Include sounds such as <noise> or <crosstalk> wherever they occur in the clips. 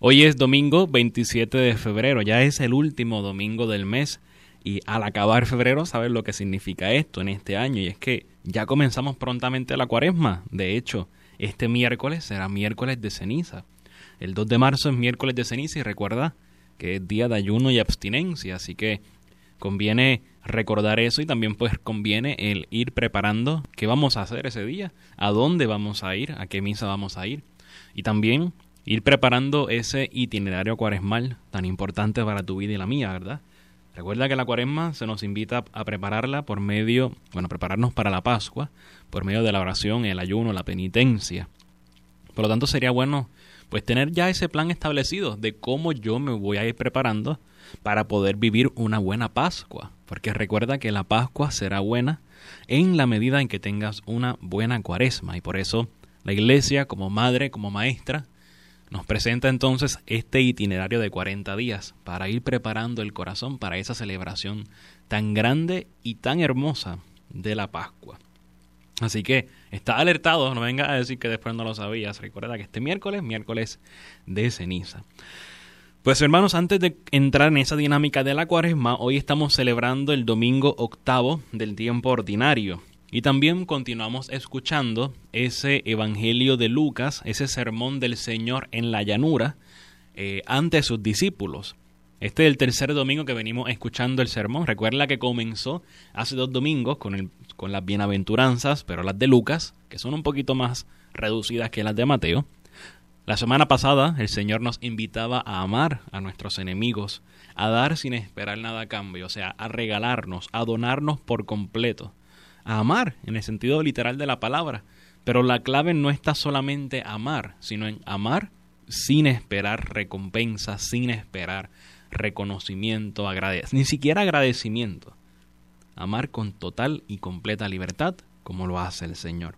Hoy es domingo 27 de febrero, ya es el último domingo del mes y al acabar febrero sabes lo que significa esto en este año y es que ya comenzamos prontamente la cuaresma. De hecho, este miércoles será miércoles de ceniza. El 2 de marzo es miércoles de ceniza y recuerda que es día de ayuno y abstinencia, así que conviene recordar eso y también pues conviene el ir preparando qué vamos a hacer ese día, a dónde vamos a ir, a qué misa vamos a ir y también ir preparando ese itinerario cuaresmal tan importante para tu vida y la mía, ¿verdad? Recuerda que la cuaresma se nos invita a prepararla por medio, bueno, prepararnos para la Pascua, por medio de la oración, el ayuno, la penitencia. Por lo tanto, sería bueno pues tener ya ese plan establecido de cómo yo me voy a ir preparando para poder vivir una buena Pascua. Porque recuerda que la Pascua será buena en la medida en que tengas una buena cuaresma. Y por eso la Iglesia, como madre, como maestra, nos presenta entonces este itinerario de 40 días para ir preparando el corazón para esa celebración tan grande y tan hermosa de la Pascua. Así que está alertado, no venga a decir que después no lo sabías. Recuerda que este miércoles, miércoles de ceniza. Pues hermanos, antes de entrar en esa dinámica de la cuaresma, hoy estamos celebrando el domingo octavo del tiempo ordinario. Y también continuamos escuchando ese Evangelio de Lucas, ese sermón del Señor en la llanura, eh, ante sus discípulos. Este es el tercer domingo que venimos escuchando el sermón. Recuerda que comenzó hace dos domingos con, el, con las bienaventuranzas, pero las de Lucas, que son un poquito más reducidas que las de Mateo. La semana pasada el Señor nos invitaba a amar a nuestros enemigos, a dar sin esperar nada a cambio, o sea, a regalarnos, a donarnos por completo, a amar en el sentido literal de la palabra. Pero la clave no está solamente amar, sino en amar sin esperar recompensa, sin esperar reconocimiento, ni siquiera agradecimiento. Amar con total y completa libertad, como lo hace el Señor.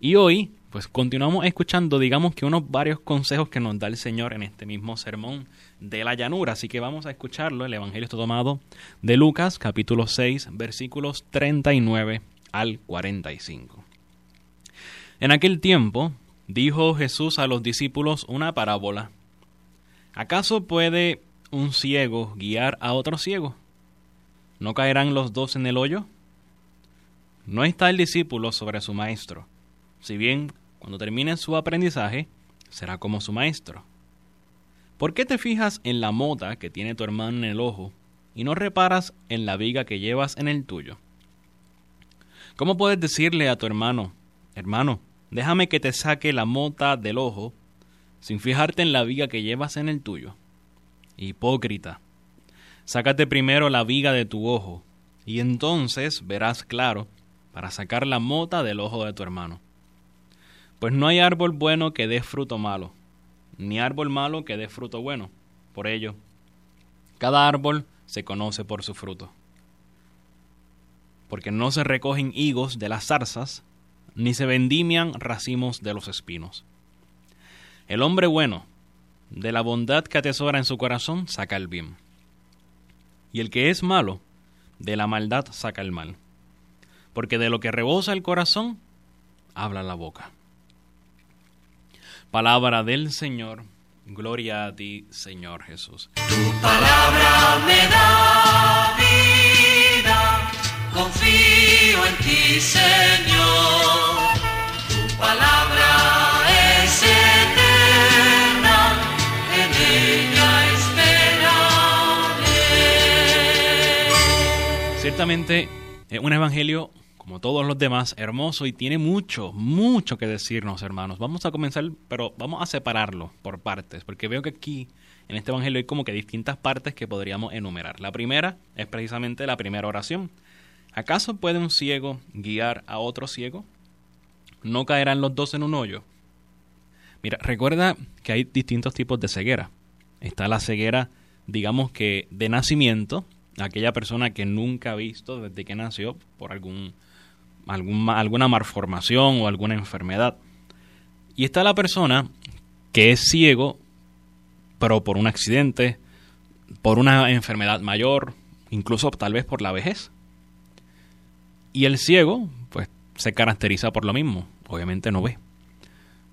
Y hoy pues continuamos escuchando, digamos que unos varios consejos que nos da el Señor en este mismo sermón de la llanura. Así que vamos a escucharlo. El Evangelio está tomado de Lucas, capítulo 6, versículos 39 al 45. En aquel tiempo dijo Jesús a los discípulos una parábola. ¿Acaso puede un ciego guiar a otro ciego? ¿No caerán los dos en el hoyo? No está el discípulo sobre su maestro. Si bien cuando termine su aprendizaje, será como su maestro. ¿Por qué te fijas en la mota que tiene tu hermano en el ojo y no reparas en la viga que llevas en el tuyo? ¿Cómo puedes decirle a tu hermano, hermano, déjame que te saque la mota del ojo, sin fijarte en la viga que llevas en el tuyo? Hipócrita, sácate primero la viga de tu ojo, y entonces verás claro para sacar la mota del ojo de tu hermano. Pues no hay árbol bueno que dé fruto malo, ni árbol malo que dé fruto bueno. Por ello, cada árbol se conoce por su fruto. Porque no se recogen higos de las zarzas, ni se vendimian racimos de los espinos. El hombre bueno, de la bondad que atesora en su corazón, saca el bien. Y el que es malo, de la maldad saca el mal. Porque de lo que rebosa el corazón, habla la boca. Palabra del Señor. Gloria a ti, Señor Jesús. Tu palabra me da vida, confío en ti, Señor. Tu palabra es eterna, en ella esperaré. Ciertamente, es un evangelio como todos los demás, hermoso y tiene mucho, mucho que decirnos, hermanos. Vamos a comenzar, pero vamos a separarlo por partes, porque veo que aquí, en este Evangelio, hay como que distintas partes que podríamos enumerar. La primera es precisamente la primera oración. ¿Acaso puede un ciego guiar a otro ciego? ¿No caerán los dos en un hoyo? Mira, recuerda que hay distintos tipos de ceguera. está la ceguera, digamos que de nacimiento, aquella persona que nunca ha visto desde que nació por algún, alguna malformación o alguna enfermedad. Y está la persona que es ciego, pero por un accidente, por una enfermedad mayor, incluso tal vez por la vejez. Y el ciego, pues, se caracteriza por lo mismo, obviamente no ve.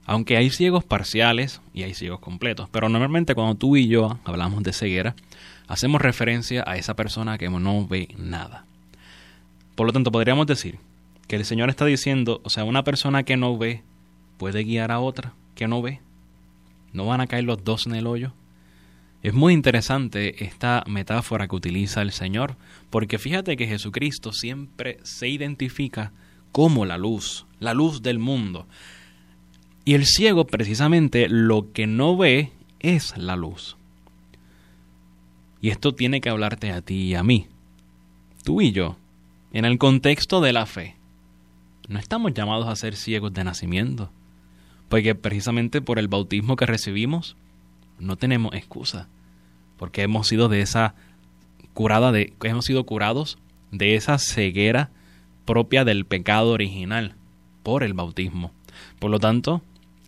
Aunque hay ciegos parciales y hay ciegos completos, pero normalmente cuando tú y yo hablamos de ceguera, hacemos referencia a esa persona que no ve nada. Por lo tanto, podríamos decir que el Señor está diciendo, o sea, una persona que no ve puede guiar a otra que no ve. No van a caer los dos en el hoyo. Es muy interesante esta metáfora que utiliza el Señor, porque fíjate que Jesucristo siempre se identifica como la luz, la luz del mundo. Y el ciego precisamente lo que no ve es la luz. Y esto tiene que hablarte a ti y a mí, tú y yo, en el contexto de la fe. No estamos llamados a ser ciegos de nacimiento, porque precisamente por el bautismo que recibimos no tenemos excusa, porque hemos sido de esa curada de hemos sido curados de esa ceguera propia del pecado original por el bautismo. Por lo tanto,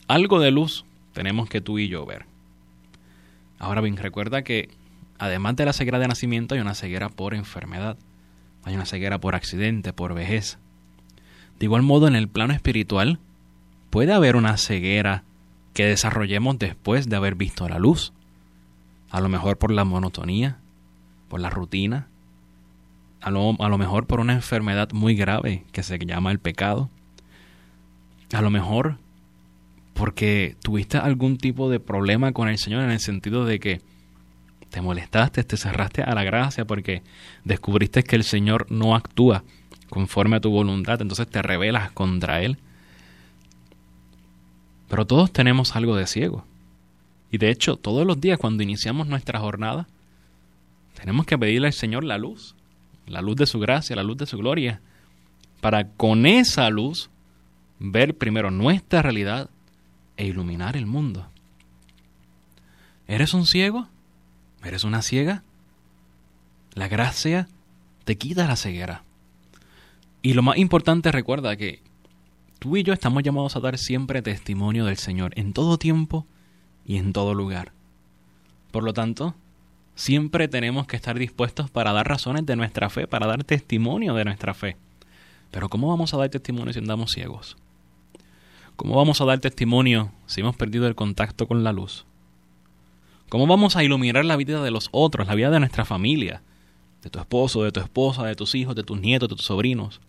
algo de luz tenemos que tú y yo ver. Ahora bien, recuerda que además de la ceguera de nacimiento hay una ceguera por enfermedad, hay una ceguera por accidente, por vejez. De igual modo, en el plano espiritual, puede haber una ceguera que desarrollemos después de haber visto la luz. A lo mejor por la monotonía, por la rutina, a lo, a lo mejor por una enfermedad muy grave que se llama el pecado. A lo mejor porque tuviste algún tipo de problema con el Señor en el sentido de que te molestaste, te cerraste a la gracia porque descubriste que el Señor no actúa conforme a tu voluntad, entonces te rebelas contra Él. Pero todos tenemos algo de ciego. Y de hecho, todos los días cuando iniciamos nuestra jornada, tenemos que pedirle al Señor la luz, la luz de su gracia, la luz de su gloria, para con esa luz ver primero nuestra realidad e iluminar el mundo. ¿Eres un ciego? ¿Eres una ciega? La gracia te quita la ceguera. Y lo más importante, recuerda que tú y yo estamos llamados a dar siempre testimonio del Señor en todo tiempo y en todo lugar. Por lo tanto, siempre tenemos que estar dispuestos para dar razones de nuestra fe, para dar testimonio de nuestra fe. Pero ¿cómo vamos a dar testimonio si andamos ciegos? ¿Cómo vamos a dar testimonio si hemos perdido el contacto con la luz? ¿Cómo vamos a iluminar la vida de los otros, la vida de nuestra familia, de tu esposo, de tu esposa, de tus hijos, de tus nietos, de tus sobrinos?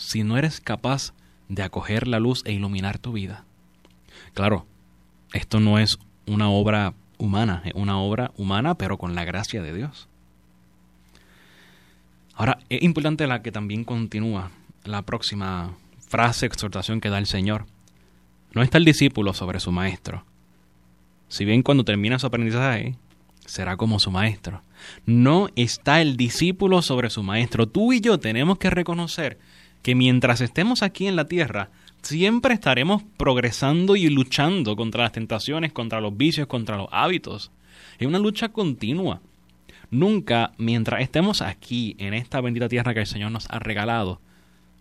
Si no eres capaz de acoger la luz e iluminar tu vida. Claro, esto no es una obra humana, es una obra humana pero con la gracia de Dios. Ahora, es importante la que también continúa la próxima frase, exhortación que da el Señor. No está el discípulo sobre su maestro. Si bien cuando termina su aprendizaje, será como su maestro. No está el discípulo sobre su maestro. Tú y yo tenemos que reconocer que mientras estemos aquí en la tierra, siempre estaremos progresando y luchando contra las tentaciones, contra los vicios, contra los hábitos. Es una lucha continua. Nunca, mientras estemos aquí, en esta bendita tierra que el Señor nos ha regalado,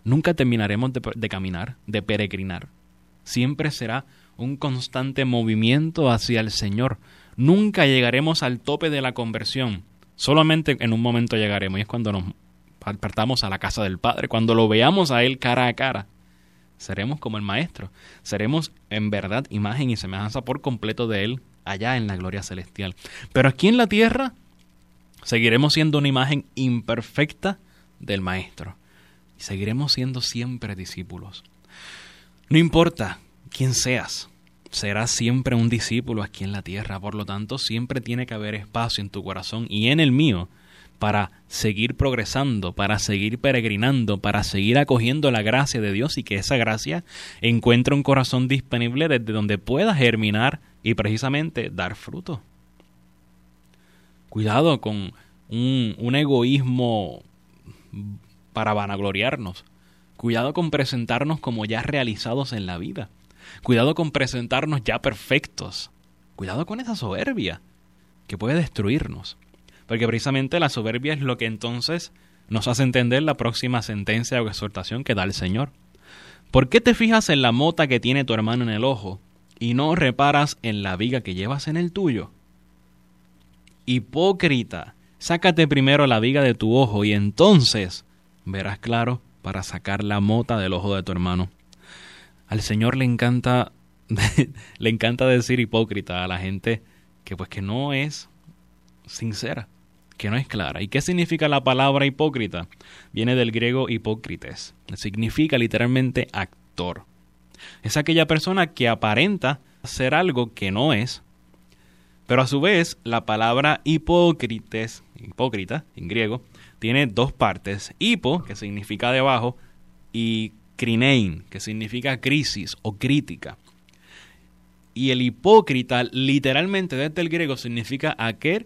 Nunca terminaremos de, caminar, de peregrinar. Siempre será un constante movimiento hacia el Señor. Nunca llegaremos al tope de la conversión. Solamente en un momento llegaremos y es cuando nos apartamos a la casa del Padre, cuando lo veamos a Él cara a cara. Seremos como el Maestro. Seremos en verdad imagen y semejanza por completo de Él allá en la gloria celestial. Pero aquí en la tierra seguiremos siendo una imagen imperfecta del Maestro y seguiremos siendo siempre discípulos. No importa quién seas, serás siempre un discípulo aquí en la tierra, por lo tanto siempre tiene que haber espacio en tu corazón y en el mío para seguir progresando, para seguir peregrinando, para seguir acogiendo la gracia de Dios y que esa gracia encuentre un corazón disponible desde donde pueda germinar y precisamente dar fruto. Cuidado con un, egoísmo para vanagloriarnos. Cuidado con presentarnos como ya realizados en la vida. Cuidado con presentarnos ya perfectos, Cuidado con esa soberbia que puede destruirnos. Porque precisamente la soberbia es lo que entonces nos hace entender la próxima sentencia o exhortación que da el Señor. ¿Por qué te fijas en la mota que tiene tu hermano en el ojo y no reparas en la viga que llevas en el tuyo? Hipócrita, sácate primero la viga de tu ojo y entonces verás claro para sacar la mota del ojo de tu hermano. Al Señor le encanta <laughs> le encanta decir hipócrita a la gente que pues que no es sincera, que no es clara. ¿Y qué significa la palabra hipócrita? Viene del griego hipócrites. Significa literalmente actor. Es aquella persona que aparenta ser algo que no es, pero a su vez la palabra hipócrites, hipócrita en griego, tiene dos partes. Hipo, que significa debajo, y crinein, que significa crisis o crítica. Y el hipócrita, literalmente desde el griego, significa aquel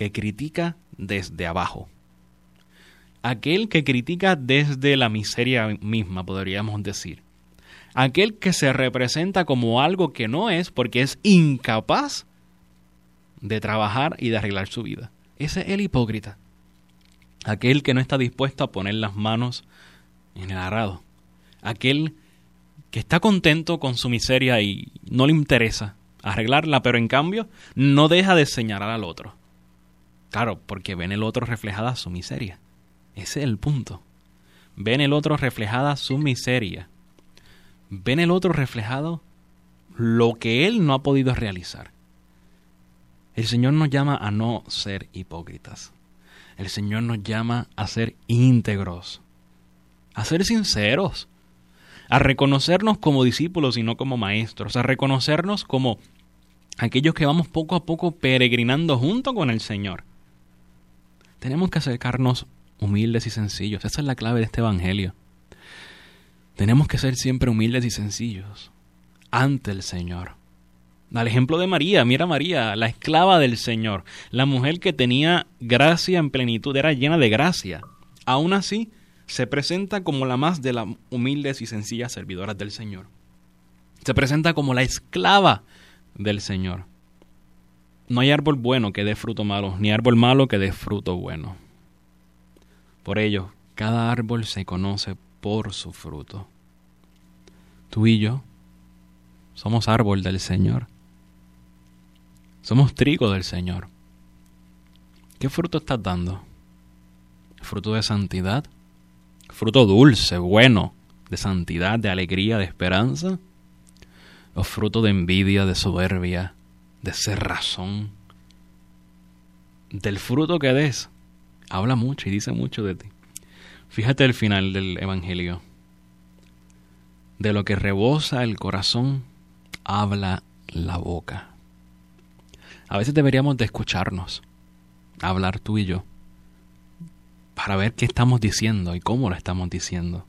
que critica desde abajo. Aquel que critica desde la miseria misma, podríamos decir. Aquel que se representa como algo que no es porque es incapaz de trabajar y de arreglar su vida. Ese es el hipócrita. Aquel que no está dispuesto a poner las manos en el arado. Aquel que está contento con su miseria y no le interesa arreglarla, pero en cambio no deja de señalar al otro. Claro, porque ven el otro reflejada su miseria. Ese es el punto. Ven el otro reflejada su miseria. Ven el otro reflejado lo que él no ha podido realizar. El Señor nos llama a no ser hipócritas. El Señor nos llama a ser íntegros, a ser sinceros, a reconocernos como discípulos y no como maestros, a reconocernos como aquellos que vamos poco a poco peregrinando junto con el Señor. Tenemos que acercarnos humildes y sencillos. Esa es la clave de este Evangelio. Tenemos que ser siempre humildes y sencillos ante el Señor. Al ejemplo de María, mira María, la esclava del Señor, la mujer que tenía gracia en plenitud, era llena de gracia. Aún así, se presenta como la más de las humildes y sencillas servidoras del Señor. Se presenta como la esclava del Señor. No hay árbol bueno que dé fruto malo, ni árbol malo que dé fruto bueno. Por ello, cada árbol se conoce por su fruto. Tú y yo somos árbol del Señor. Somos trigo del Señor. ¿Qué fruto estás dando? ¿Fruto de santidad? fruto dulce, bueno, de santidad, de alegría, de esperanza, o fruto de envidia, de soberbia, de ser razón. Del fruto que des, habla mucho y dice mucho de ti. Fíjate el final del Evangelio. De lo que rebosa el corazón, habla la boca. A veces deberíamos de escucharnos, hablar tú y yo, para ver qué estamos diciendo y cómo lo estamos diciendo.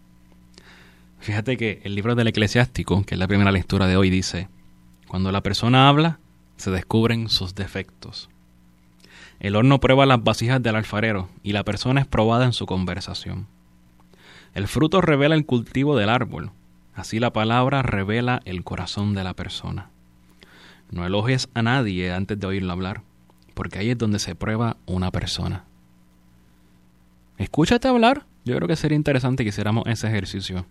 Fíjate que el libro del eclesiástico, que es la primera lectura de hoy, dice, cuando la persona habla, se descubren sus defectos. El horno prueba las vasijas del alfarero y la persona es probada en su conversación. El fruto revela el cultivo del árbol, así la palabra revela el corazón de la persona. No elogies a nadie antes de oírlo hablar, porque ahí es donde se prueba una persona. Escúchate hablar. Yo creo que sería interesante que hiciéramos ese ejercicio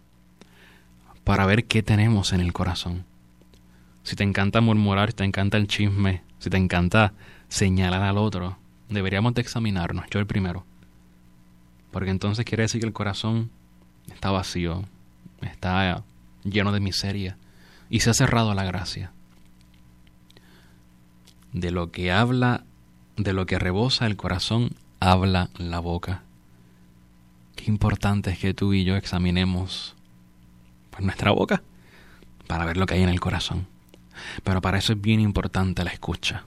para ver qué tenemos en el corazón. Si te encanta murmurar, si te encanta el chisme, si te encanta señalar al otro, deberíamos de examinarnos, yo el primero. Porque entonces quiere decir que el corazón está vacío, está lleno de miseria y se ha cerrado a la gracia. De lo que habla, de lo que rebosa el corazón, habla la boca. Qué importante es que tú y yo examinemos pues, nuestra boca para ver lo que hay en el corazón. Pero para eso es bien importante la escucha.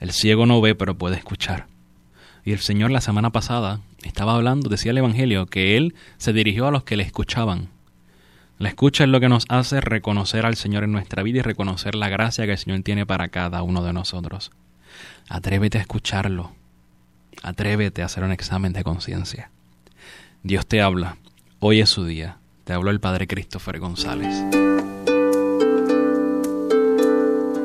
El ciego no ve, pero puede escuchar. Y el Señor la semana pasada estaba hablando, decía el Evangelio, que Él se dirigió a los que le escuchaban. La escucha es lo que nos hace reconocer al Señor en nuestra vida y reconocer la gracia que el Señor tiene para cada uno de nosotros. Atrévete a escucharlo. Atrévete a hacer un examen de conciencia. Dios te habla. Hoy es su día. Te habló el Padre Christopher González.